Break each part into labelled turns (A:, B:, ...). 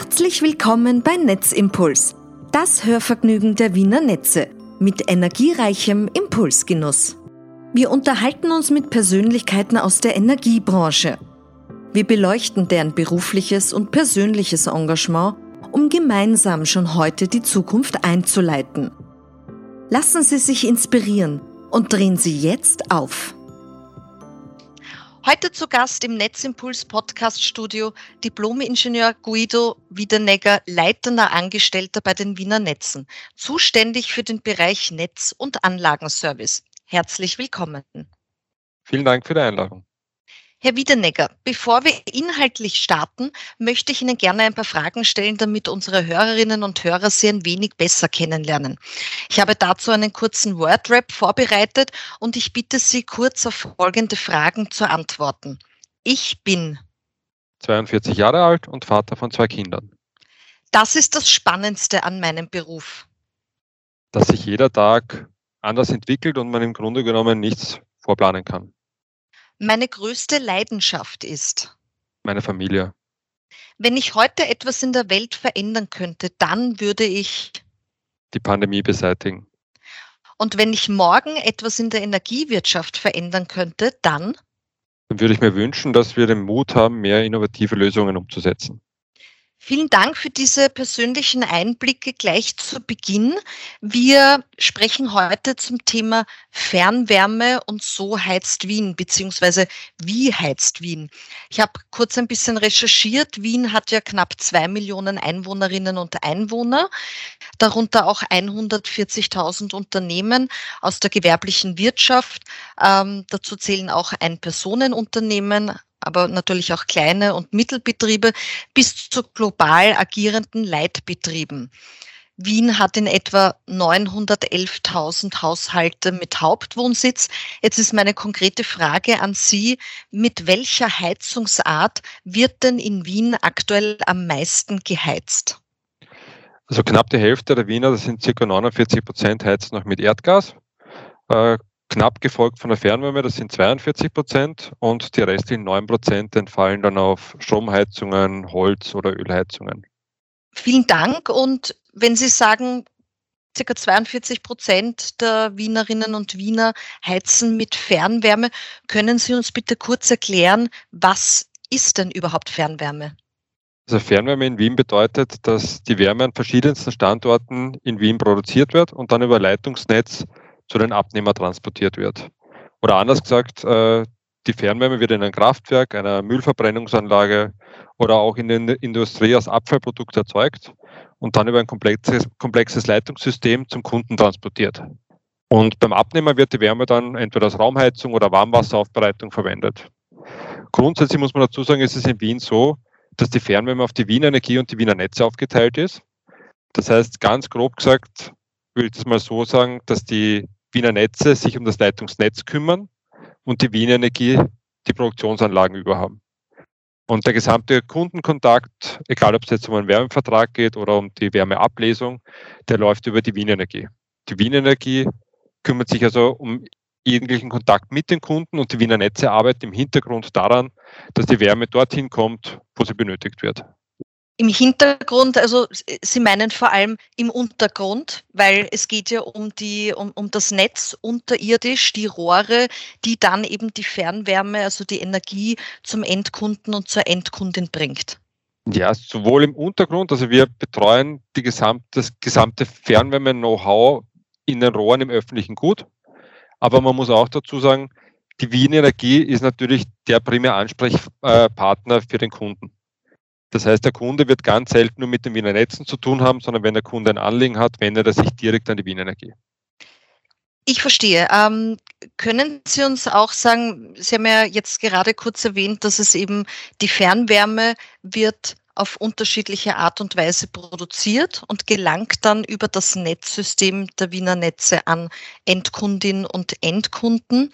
A: Herzlich willkommen bei Netzimpuls, das Hörvergnügen der Wiener Netze mit energiereichem Impulsgenuss. Wir unterhalten uns mit Persönlichkeiten aus der Energiebranche. Wir beleuchten deren berufliches und persönliches Engagement, um gemeinsam schon heute die Zukunft einzuleiten. Lassen Sie sich inspirieren und drehen Sie jetzt auf.
B: Heute zu Gast im Netzimpuls Podcast Studio Diplom-Ingenieur Guido Wiedenegger, leitender Angestellter bei den Wiener Netzen, zuständig für den Bereich Netz- und Anlagenservice. Herzlich willkommen.
C: Vielen Dank für die Einladung.
B: Herr Wiedenegger, bevor wir inhaltlich starten, möchte ich Ihnen gerne ein paar Fragen stellen, damit unsere Hörerinnen und Hörer Sie ein wenig besser kennenlernen. Ich habe dazu einen kurzen Wordrap vorbereitet und ich bitte Sie kurz auf folgende Fragen zu antworten. Ich bin
C: 42 Jahre alt und Vater von zwei Kindern.
B: Das ist das Spannendste an meinem Beruf.
C: Dass sich jeder Tag anders entwickelt und man im Grunde genommen nichts vorplanen kann
B: meine größte Leidenschaft ist?
C: Meine Familie.
B: Wenn ich heute etwas in der Welt verändern könnte, dann würde ich
C: die Pandemie beseitigen.
B: Und wenn ich morgen etwas in der Energiewirtschaft verändern könnte, dann?
C: Dann würde ich mir wünschen, dass wir den Mut haben, mehr innovative Lösungen umzusetzen.
B: Vielen Dank für diese persönlichen Einblicke gleich zu Beginn. Wir sprechen heute zum Thema Fernwärme und so heizt Wien, beziehungsweise wie heizt Wien. Ich habe kurz ein bisschen recherchiert. Wien hat ja knapp zwei Millionen Einwohnerinnen und Einwohner, darunter auch 140.000 Unternehmen aus der gewerblichen Wirtschaft. Ähm, dazu zählen auch Ein-Personen-Unternehmen, aber natürlich auch kleine und Mittelbetriebe bis zu global agierenden Leitbetrieben. Wien hat in etwa 911.000 Haushalte mit Hauptwohnsitz. Jetzt ist meine konkrete Frage an Sie, mit welcher Heizungsart wird denn in Wien aktuell am meisten geheizt?
C: Also knapp die Hälfte der Wiener, das sind circa 49 Prozent, heizen noch mit Erdgas. Knapp gefolgt von der Fernwärme, das sind 42 Prozent und die restlichen 9 Prozent entfallen dann auf Stromheizungen, Holz- oder Ölheizungen.
B: Vielen Dank. Und wenn Sie sagen, circa 42 Prozent der Wienerinnen und Wiener heizen mit Fernwärme, können Sie uns bitte kurz erklären, was ist denn überhaupt Fernwärme?
C: Also Fernwärme in Wien bedeutet, dass die Wärme an verschiedensten Standorten in Wien produziert wird und dann über Leitungsnetz zu den Abnehmer transportiert wird. Oder anders gesagt, äh, die Fernwärme wird in ein Kraftwerk, einer Müllverbrennungsanlage oder auch in der Industrie als Abfallprodukt erzeugt und dann über ein komplexes, komplexes Leitungssystem zum Kunden transportiert. Und beim Abnehmer wird die Wärme dann entweder als Raumheizung oder Warmwasseraufbereitung verwendet. Grundsätzlich muss man dazu sagen, ist es in Wien so, dass die Fernwärme auf die Wiener Energie und die Wiener Netze aufgeteilt ist. Das heißt, ganz grob gesagt, will ich das mal so sagen, dass die Wiener Netze sich um das Leitungsnetz kümmern und die Wiener Energie die Produktionsanlagen überhaben. Und der gesamte Kundenkontakt, egal ob es jetzt um einen Wärmevertrag geht oder um die Wärmeablesung, der läuft über die Wiener Energie. Die Wiener Energie kümmert sich also um jeglichen Kontakt mit den Kunden und die Wiener Netze arbeiten im Hintergrund daran, dass die Wärme dorthin kommt, wo sie benötigt wird.
B: Im Hintergrund, also Sie meinen vor allem im Untergrund, weil es geht ja um die, um, um das Netz unterirdisch, die Rohre, die dann eben die Fernwärme, also die Energie zum Endkunden und zur Endkundin bringt.
C: Ja, sowohl im Untergrund, also wir betreuen die gesamte, das gesamte Fernwärme-Know-how in den Rohren im öffentlichen Gut. Aber man muss auch dazu sagen, die Wien Energie ist natürlich der primäre Ansprechpartner für den Kunden. Das heißt, der Kunde wird ganz selten nur mit den Wiener Netzen zu tun haben, sondern wenn der Kunde ein Anliegen hat, wendet er sich direkt an die Wiener Energie.
B: Ich verstehe. Ähm, können Sie uns auch sagen, Sie haben ja jetzt gerade kurz erwähnt, dass es eben die Fernwärme wird auf unterschiedliche Art und Weise produziert und gelangt dann über das Netzsystem der Wiener Netze an Endkundinnen und Endkunden.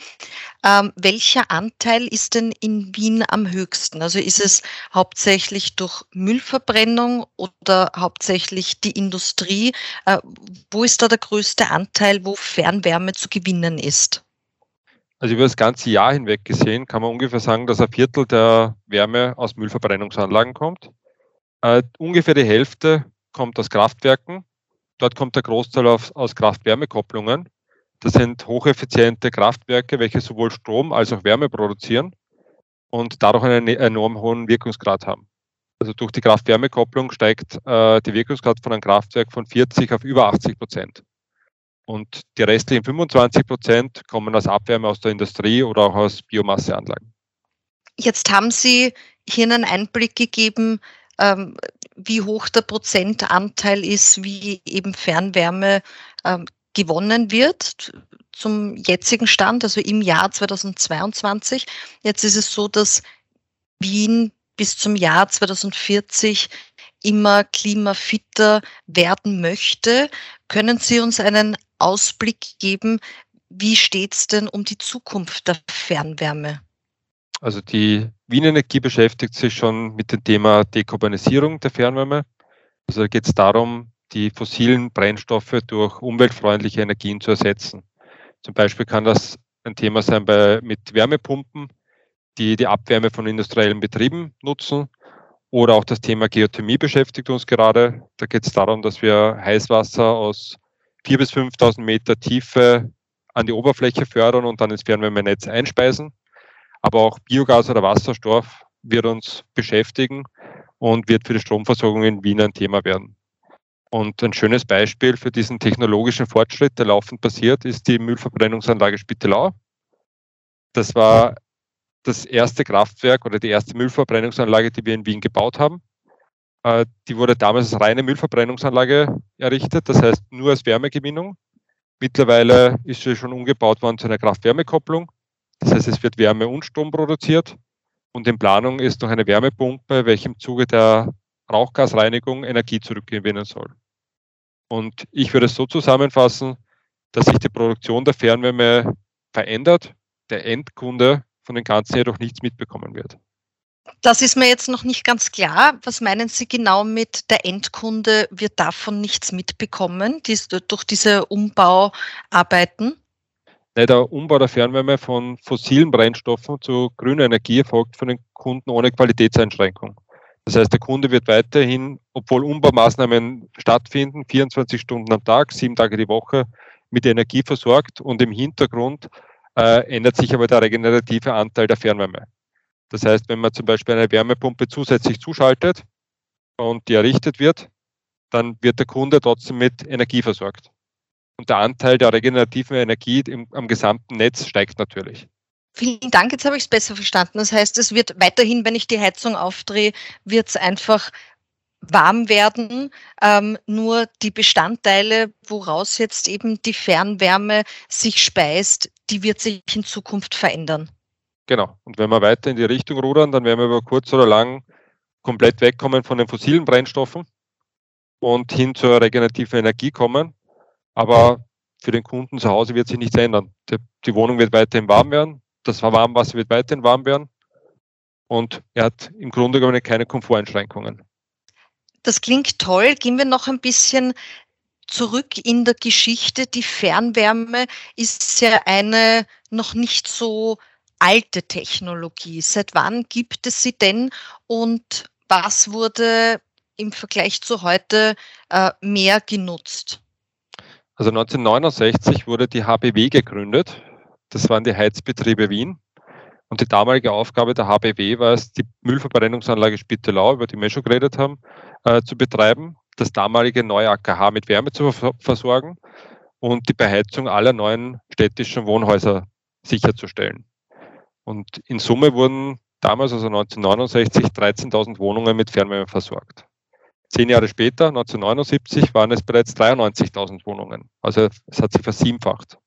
B: Ähm, welcher Anteil ist denn in Wien am höchsten? Also ist es hauptsächlich durch Müllverbrennung oder hauptsächlich die Industrie? Äh, wo ist da der größte Anteil, wo Fernwärme zu gewinnen ist?
C: Also über das ganze Jahr hinweg gesehen kann man ungefähr sagen, dass ein Viertel der Wärme aus Müllverbrennungsanlagen kommt. Äh, ungefähr die Hälfte kommt aus Kraftwerken. Dort kommt der Großteil auf, aus Kraft-Wärme-Kopplungen. Das sind hocheffiziente Kraftwerke, welche sowohl Strom als auch Wärme produzieren und dadurch einen enorm hohen Wirkungsgrad haben. Also durch die Kraft-Wärme-Kopplung steigt äh, die Wirkungsgrad von einem Kraftwerk von 40 auf über 80 Prozent. Und die restlichen 25 Prozent kommen aus Abwärme aus der Industrie oder auch aus Biomasseanlagen.
B: Jetzt haben Sie hier einen Einblick gegeben, ähm, wie hoch der Prozentanteil ist, wie eben Fernwärme ähm, gewonnen wird zum jetzigen Stand, also im Jahr 2022. Jetzt ist es so, dass Wien bis zum Jahr 2040 immer klimafitter werden möchte. Können Sie uns einen Ausblick geben, wie steht es denn um die Zukunft der Fernwärme?
C: Also die Wien Energie beschäftigt sich schon mit dem Thema Dekarbonisierung der Fernwärme. Also geht es darum, die fossilen Brennstoffe durch umweltfreundliche Energien zu ersetzen. Zum Beispiel kann das ein Thema sein bei, mit Wärmepumpen, die die Abwärme von industriellen Betrieben nutzen. Oder auch das Thema Geothermie beschäftigt uns gerade. Da geht es darum, dass wir Heißwasser aus 4.000 bis 5.000 Meter Tiefe an die Oberfläche fördern und dann ins Fernwärmenetz einspeisen. Aber auch Biogas oder Wasserstoff wird uns beschäftigen und wird für die Stromversorgung in Wien ein Thema werden. Und ein schönes Beispiel für diesen technologischen Fortschritt, der laufend passiert, ist die Müllverbrennungsanlage Spittelau. Das war das erste Kraftwerk oder die erste Müllverbrennungsanlage, die wir in Wien gebaut haben. Äh, die wurde damals als reine Müllverbrennungsanlage errichtet, das heißt nur als Wärmegewinnung. Mittlerweile ist sie schon umgebaut worden zu einer Kraft-Wärme-Kopplung. Das heißt, es wird Wärme und Strom produziert. Und in Planung ist noch eine Wärmepumpe, welche im Zuge der Rauchgasreinigung Energie zurückgewinnen soll. Und ich würde es so zusammenfassen, dass sich die Produktion der Fernwärme verändert, der Endkunde von den Ganzen jedoch nichts mitbekommen wird.
B: Das ist mir jetzt noch nicht ganz klar. Was meinen Sie genau mit der Endkunde wird davon nichts mitbekommen, dies, durch diese Umbauarbeiten?
C: Der Umbau der Fernwärme von fossilen Brennstoffen zu grüner Energie erfolgt von den Kunden ohne Qualitätseinschränkung. Das heißt, der Kunde wird weiterhin, obwohl Umbaumaßnahmen stattfinden, 24 Stunden am Tag, sieben Tage die Woche mit Energie versorgt und im Hintergrund äh, ändert sich aber der regenerative Anteil der Fernwärme. Das heißt, wenn man zum Beispiel eine Wärmepumpe zusätzlich zuschaltet und die errichtet wird, dann wird der Kunde trotzdem mit Energie versorgt. Und der Anteil der regenerativen Energie im, am gesamten Netz steigt natürlich.
B: Vielen Dank, jetzt habe ich es besser verstanden. Das heißt, es wird weiterhin, wenn ich die Heizung aufdrehe, wird es einfach warm werden. Ähm, nur die Bestandteile, woraus jetzt eben die Fernwärme sich speist, die wird sich in Zukunft verändern.
C: Genau. Und wenn wir weiter in die Richtung rudern, dann werden wir über kurz oder lang komplett wegkommen von den fossilen Brennstoffen und hin zur regenerativen Energie kommen. Aber für den Kunden zu Hause wird sich nichts ändern. Die, die Wohnung wird weiterhin warm werden, das Warmwasser wird weiterhin warm werden und er hat im Grunde genommen keine Komforteinschränkungen.
B: Das klingt toll. Gehen wir noch ein bisschen zurück in der Geschichte. Die Fernwärme ist ja eine noch nicht so alte Technologie. Seit wann gibt es sie denn und was wurde im Vergleich zu heute äh, mehr genutzt?
C: Also 1969 wurde die HBW gegründet. Das waren die Heizbetriebe Wien. Und die damalige Aufgabe der HBW war es, die Müllverbrennungsanlage Spittelau, über die wir schon geredet haben, äh, zu betreiben, das damalige neue AKH mit Wärme zu versorgen und die Beheizung aller neuen städtischen Wohnhäuser sicherzustellen. Und in Summe wurden damals, also 1969, 13.000 Wohnungen mit Fernwärme versorgt. Zehn Jahre später, 1979, waren es bereits 93.000 Wohnungen. Also es hat sich versiebenfacht.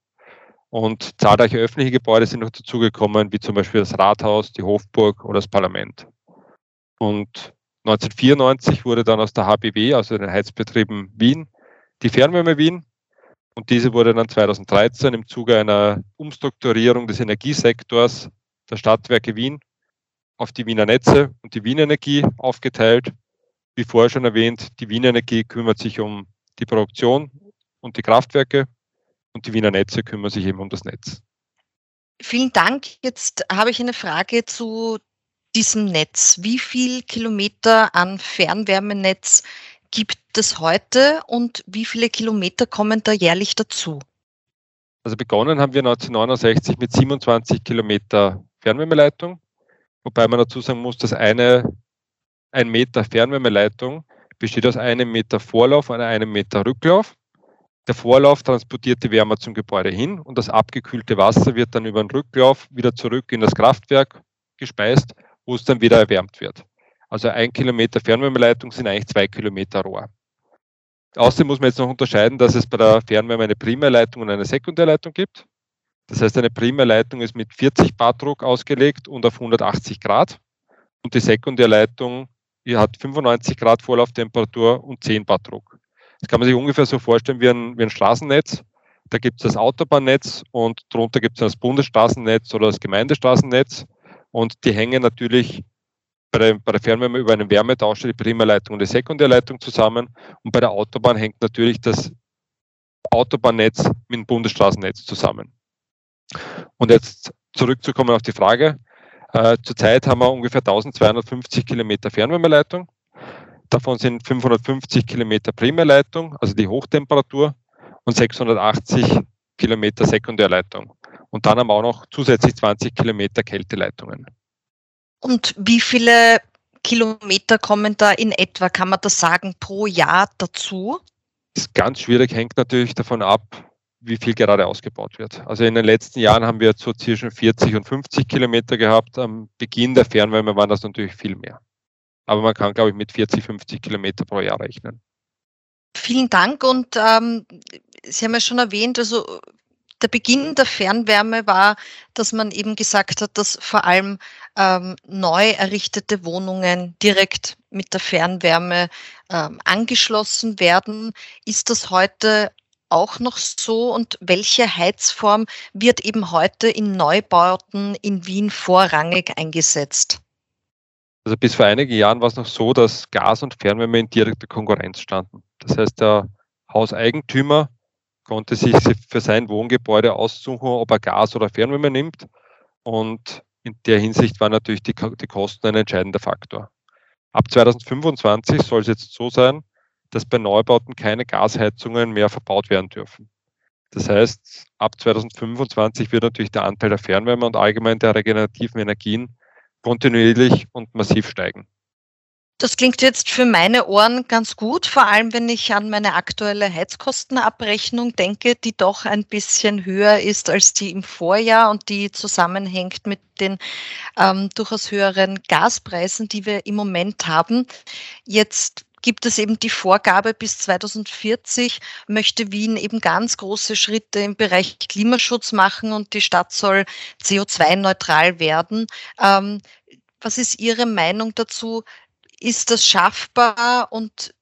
C: Und zahlreiche öffentliche Gebäude sind noch dazugekommen, wie zum Beispiel das Rathaus, die Hofburg oder das Parlament. Und 1994 wurde dann aus der HBW, also den Heizbetrieben Wien, die Fernwärme Wien. Und diese wurde dann 2013 im Zuge einer Umstrukturierung des Energiesektors der Stadtwerke Wien auf die Wiener Netze und die Wiener Energie aufgeteilt. Wie vorher schon erwähnt, die Wiener Energie kümmert sich um die Produktion und die Kraftwerke und die Wiener Netze kümmern sich eben um das Netz.
B: Vielen Dank. Jetzt habe ich eine Frage zu diesem Netz? Wie viel Kilometer an Fernwärmenetz gibt es heute und wie viele Kilometer kommen da jährlich dazu?
C: Also begonnen haben wir 1969 mit 27 Kilometer Fernwärmeleitung, wobei man dazu sagen muss, dass eine ein Meter Fernwärmeleitung besteht aus einem Meter Vorlauf und einem Meter Rücklauf. Der Vorlauf transportiert die Wärme zum Gebäude hin und das abgekühlte Wasser wird dann über den Rücklauf wieder zurück in das Kraftwerk gespeist, wo es dann wieder erwärmt wird. Also ein Kilometer Fernwärmeleitung sind eigentlich zwei Kilometer Rohr. Außerdem muss man jetzt noch unterscheiden, dass es bei der Fernwärme eine Primärleitung und eine Sekundärleitung gibt. Das heißt, eine Primärleitung ist mit 40 Bar Druck ausgelegt und auf 180 Grad. Und die Sekundärleitung die hat 95 Grad Vorlauftemperatur und 10 Bar Druck. Das kann man sich ungefähr so vorstellen wie ein, wie ein Straßennetz. Da gibt es das Autobahnnetz und darunter gibt es das Bundesstraßennetz oder das Gemeindestraßennetz. Und die hängen natürlich bei der, bei der Fernwärme über einen Wärmetauscher die Primärleitung und die Sekundärleitung zusammen. Und bei der Autobahn hängt natürlich das Autobahnnetz mit dem Bundesstraßennetz zusammen. Und jetzt zurückzukommen auf die Frage. Äh, zurzeit haben wir ungefähr 1250 Kilometer Fernwärmeleitung. Davon sind 550 Kilometer Primärleitung, also die Hochtemperatur, und 680 Kilometer Sekundärleitung. Und dann haben wir auch noch zusätzlich 20 Kilometer Kälteleitungen.
B: Und wie viele Kilometer kommen da in etwa, kann man das sagen, pro Jahr dazu?
C: Das ist ganz schwierig, hängt natürlich davon ab, wie viel gerade ausgebaut wird. Also in den letzten Jahren haben wir so zwischen 40 und 50 Kilometer gehabt. Am Beginn der Fernwärme waren das natürlich viel mehr. Aber man kann, glaube ich, mit 40, 50 Kilometer pro Jahr rechnen.
B: Vielen Dank und ähm, Sie haben ja schon erwähnt, also der Beginn der Fernwärme war, dass man eben gesagt hat, dass vor allem ähm, neu errichtete Wohnungen direkt mit der Fernwärme ähm, angeschlossen werden. Ist das heute auch noch so und welche Heizform wird eben heute in Neubauten in Wien vorrangig eingesetzt?
C: Also bis vor einigen Jahren war es noch so, dass Gas und Fernwärme in direkter Konkurrenz standen. Das heißt, der Hauseigentümer konnte sich für sein Wohngebäude aussuchen, ob er Gas oder Fernwärme nimmt. Und in der Hinsicht war natürlich die, die Kosten ein entscheidender Faktor. Ab 2025 soll es jetzt so sein, dass bei Neubauten keine Gasheizungen mehr verbaut werden dürfen. Das heißt, ab 2025 wird natürlich der Anteil der Fernwärme und allgemein der regenerativen Energien kontinuierlich und massiv steigen.
B: Das klingt jetzt für meine Ohren ganz gut, vor allem wenn ich an meine aktuelle Heizkostenabrechnung denke, die doch ein bisschen höher ist als die im Vorjahr und die zusammenhängt mit den ähm, durchaus höheren Gaspreisen, die wir im Moment haben. Jetzt gibt es eben die Vorgabe, bis 2040 möchte Wien eben ganz große Schritte im Bereich Klimaschutz machen und die Stadt soll CO2-neutral werden. Ähm, was ist Ihre Meinung dazu? Ist das schaffbar und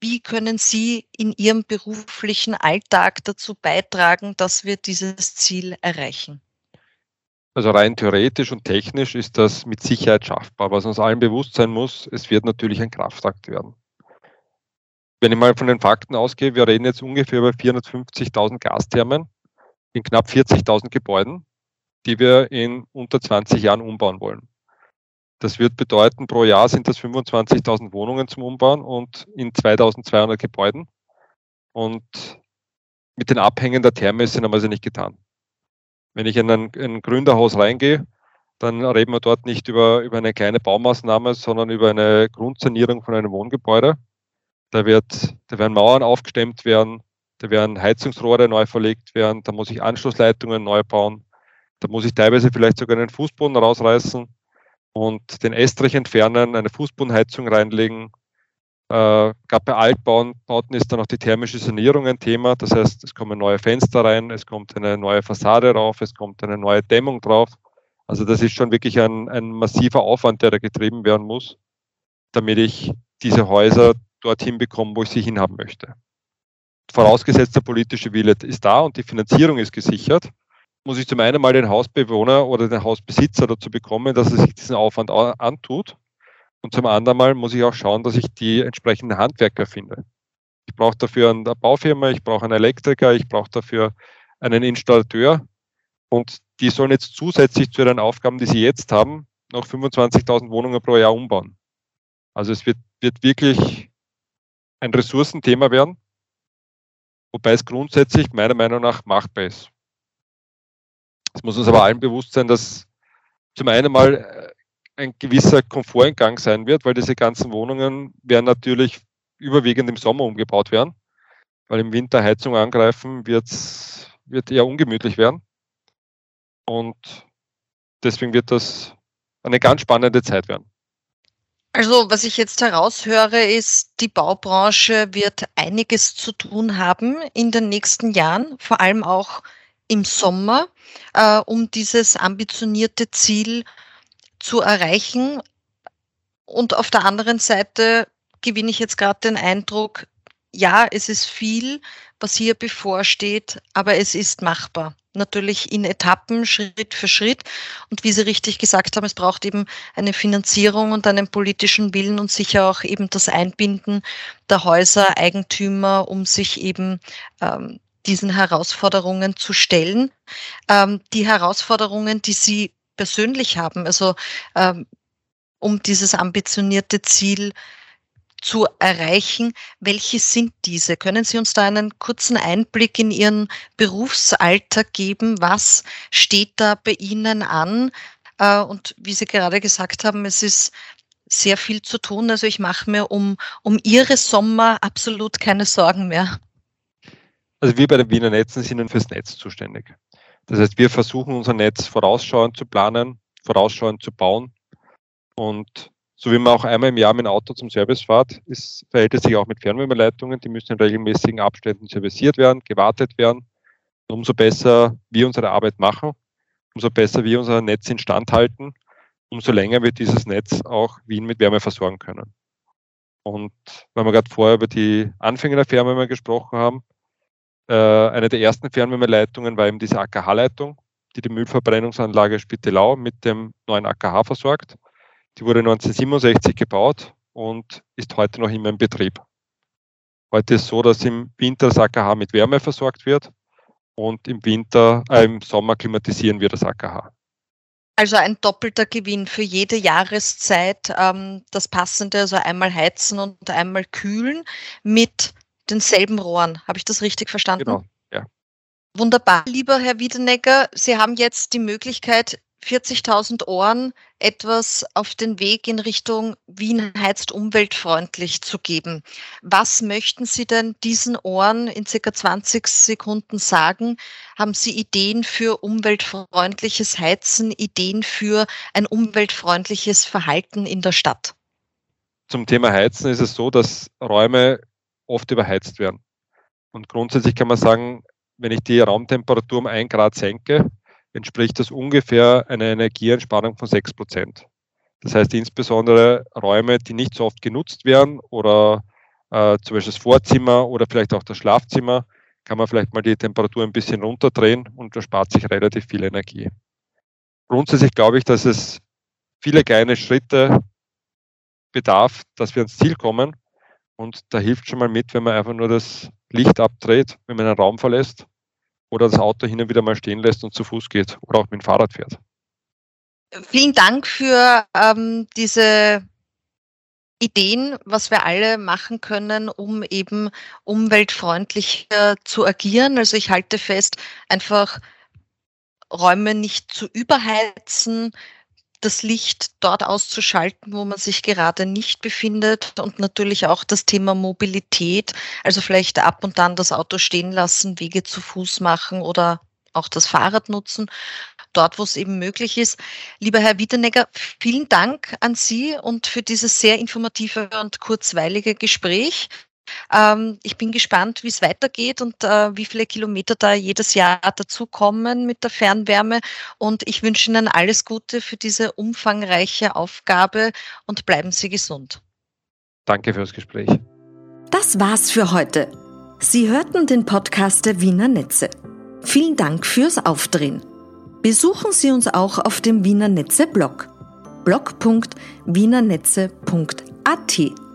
B: wie können Sie in Ihrem beruflichen Alltag dazu beitragen, dass wir dieses Ziel erreichen?
C: Also rein theoretisch und technisch ist das mit Sicherheit schaffbar. Was uns allen bewusst sein muss, es wird natürlich ein Kraftakt werden. Wenn ich mal von den Fakten ausgehe, wir reden jetzt ungefähr über 450.000 Gasthermen in knapp 40.000 Gebäuden, die wir in unter 20 Jahren umbauen wollen. Das wird bedeuten, pro Jahr sind das 25.000 Wohnungen zum Umbauen und in 2200 Gebäuden. Und mit den Abhängen der Therme sind wir also nicht getan. Wenn ich in ein, in ein Gründerhaus reingehe, dann reden wir dort nicht über, über eine kleine Baumaßnahme, sondern über eine Grundsanierung von einem Wohngebäude. Da, wird, da werden Mauern aufgestemmt werden, da werden Heizungsrohre neu verlegt werden, da muss ich Anschlussleitungen neu bauen, da muss ich teilweise vielleicht sogar einen Fußboden rausreißen und den Estrich entfernen, eine Fußbodenheizung reinlegen. Äh, Gerade bei Altbauten ist dann auch die thermische Sanierung ein Thema. Das heißt, es kommen neue Fenster rein, es kommt eine neue Fassade rauf, es kommt eine neue Dämmung drauf. Also das ist schon wirklich ein, ein massiver Aufwand, der da getrieben werden muss, damit ich diese Häuser dorthin bekomme, wo ich sie hinhaben möchte. Vorausgesetzt, der politische Wille ist da und die Finanzierung ist gesichert, muss ich zum einen mal den Hausbewohner oder den Hausbesitzer dazu bekommen, dass er sich diesen Aufwand antut. Und zum anderen mal muss ich auch schauen, dass ich die entsprechenden Handwerker finde. Ich brauche dafür eine Baufirma, ich brauche einen Elektriker, ich brauche dafür einen Installateur. Und die sollen jetzt zusätzlich zu ihren Aufgaben, die sie jetzt haben, noch 25.000 Wohnungen pro Jahr umbauen. Also es wird, wird wirklich ein Ressourcenthema werden, wobei es grundsätzlich meiner Meinung nach machbar ist. Es muss uns aber allen bewusst sein, dass zum einen mal äh, ein gewisser Komforteingang sein wird, weil diese ganzen Wohnungen werden natürlich überwiegend im Sommer umgebaut werden, weil im Winter Heizung angreifen wird's, wird eher ungemütlich werden. Und deswegen wird das eine ganz spannende Zeit werden.
B: Also was ich jetzt heraushöre, ist, die Baubranche wird einiges zu tun haben in den nächsten Jahren, vor allem auch im Sommer, äh, um dieses ambitionierte Ziel zu erreichen. Und auf der anderen Seite gewinne ich jetzt gerade den Eindruck, ja, es ist viel, was hier bevorsteht, aber es ist machbar. Natürlich in Etappen, Schritt für Schritt. Und wie Sie richtig gesagt haben, es braucht eben eine Finanzierung und einen politischen Willen und sicher auch eben das Einbinden der Häuser, Eigentümer, um sich eben ähm, diesen Herausforderungen zu stellen. Ähm, die Herausforderungen, die Sie persönlich haben, also ähm, um dieses ambitionierte Ziel zu erreichen. Welche sind diese? Können Sie uns da einen kurzen Einblick in Ihren Berufsalltag geben? Was steht da bei Ihnen an? Äh, und wie Sie gerade gesagt haben, es ist sehr viel zu tun. Also ich mache mir um, um Ihre Sommer absolut keine Sorgen mehr.
C: Also wir bei den Wiener Netzen sind fürs Netz zuständig. Das heißt, wir versuchen unser Netz vorausschauend zu planen, vorausschauend zu bauen. Und so wie man auch einmal im Jahr mit dem Auto zum Service fährt, ist, verhält es sich auch mit Fernwärmeleitungen. Die müssen in regelmäßigen Abständen serviciert werden, gewartet werden. Und umso besser wir unsere Arbeit machen, umso besser wir unser Netz instand halten, umso länger wird dieses Netz auch Wien mit Wärme versorgen können. Und weil wir gerade vorher über die Anfänge der Fernwärme gesprochen haben, äh, eine der ersten Fernwärmeleitungen war eben diese AKH-Leitung, die die Müllverbrennungsanlage Spittelau mit dem neuen AKH versorgt. Die wurde 1967 gebaut und ist heute noch immer in Betrieb. Heute ist es so, dass im Winter das AKH mit Wärme versorgt wird und im Winter, äh, im Sommer klimatisieren wir das AKH.
B: Also ein doppelter Gewinn für jede Jahreszeit, ähm, das passende, also einmal heizen und einmal kühlen mit denselben Rohren. Habe ich das richtig verstanden?
C: Genau, ja.
B: Wunderbar. Lieber Herr Wiedenegger, Sie haben jetzt die Möglichkeit, 40.000 Ohren etwas auf den Weg in Richtung Wien heizt umweltfreundlich zu geben. Was möchten Sie denn diesen Ohren in circa 20 Sekunden sagen? Haben Sie Ideen für umweltfreundliches Heizen, Ideen für ein umweltfreundliches Verhalten in der Stadt?
C: Zum Thema Heizen ist es so, dass Räume oft überheizt werden. Und grundsätzlich kann man sagen, wenn ich die Raumtemperatur um ein Grad senke, entspricht das ungefähr einer Energieentspannung von sechs Prozent. Das heißt insbesondere Räume, die nicht so oft genutzt werden oder äh, zum Beispiel das Vorzimmer oder vielleicht auch das Schlafzimmer, kann man vielleicht mal die Temperatur ein bisschen runterdrehen und da spart sich relativ viel Energie. Grundsätzlich glaube ich, dass es viele kleine Schritte bedarf, dass wir ans Ziel kommen. Und da hilft schon mal mit, wenn man einfach nur das Licht abdreht, wenn man einen Raum verlässt oder das Auto hin und wieder mal stehen lässt und zu Fuß geht oder auch mit dem Fahrrad fährt.
B: Vielen Dank für ähm, diese Ideen, was wir alle machen können, um eben umweltfreundlicher zu agieren. Also ich halte fest, einfach Räume nicht zu überheizen, das Licht dort auszuschalten, wo man sich gerade nicht befindet und natürlich auch das Thema Mobilität, also vielleicht ab und an das Auto stehen lassen, Wege zu Fuß machen oder auch das Fahrrad nutzen, dort, wo es eben möglich ist. Lieber Herr Wiedenegger, vielen Dank an Sie und für dieses sehr informative und kurzweilige Gespräch. Ähm, ich bin gespannt, wie es weitergeht und äh, wie viele Kilometer da jedes Jahr dazukommen mit der Fernwärme. Und ich wünsche Ihnen alles Gute für diese umfangreiche Aufgabe und bleiben Sie gesund.
C: Danke fürs Gespräch.
A: Das war's für heute. Sie hörten den Podcast der Wiener Netze. Vielen Dank fürs Aufdrehen. Besuchen Sie uns auch auf dem Wiener Netze Blog blog.wienernetze.at.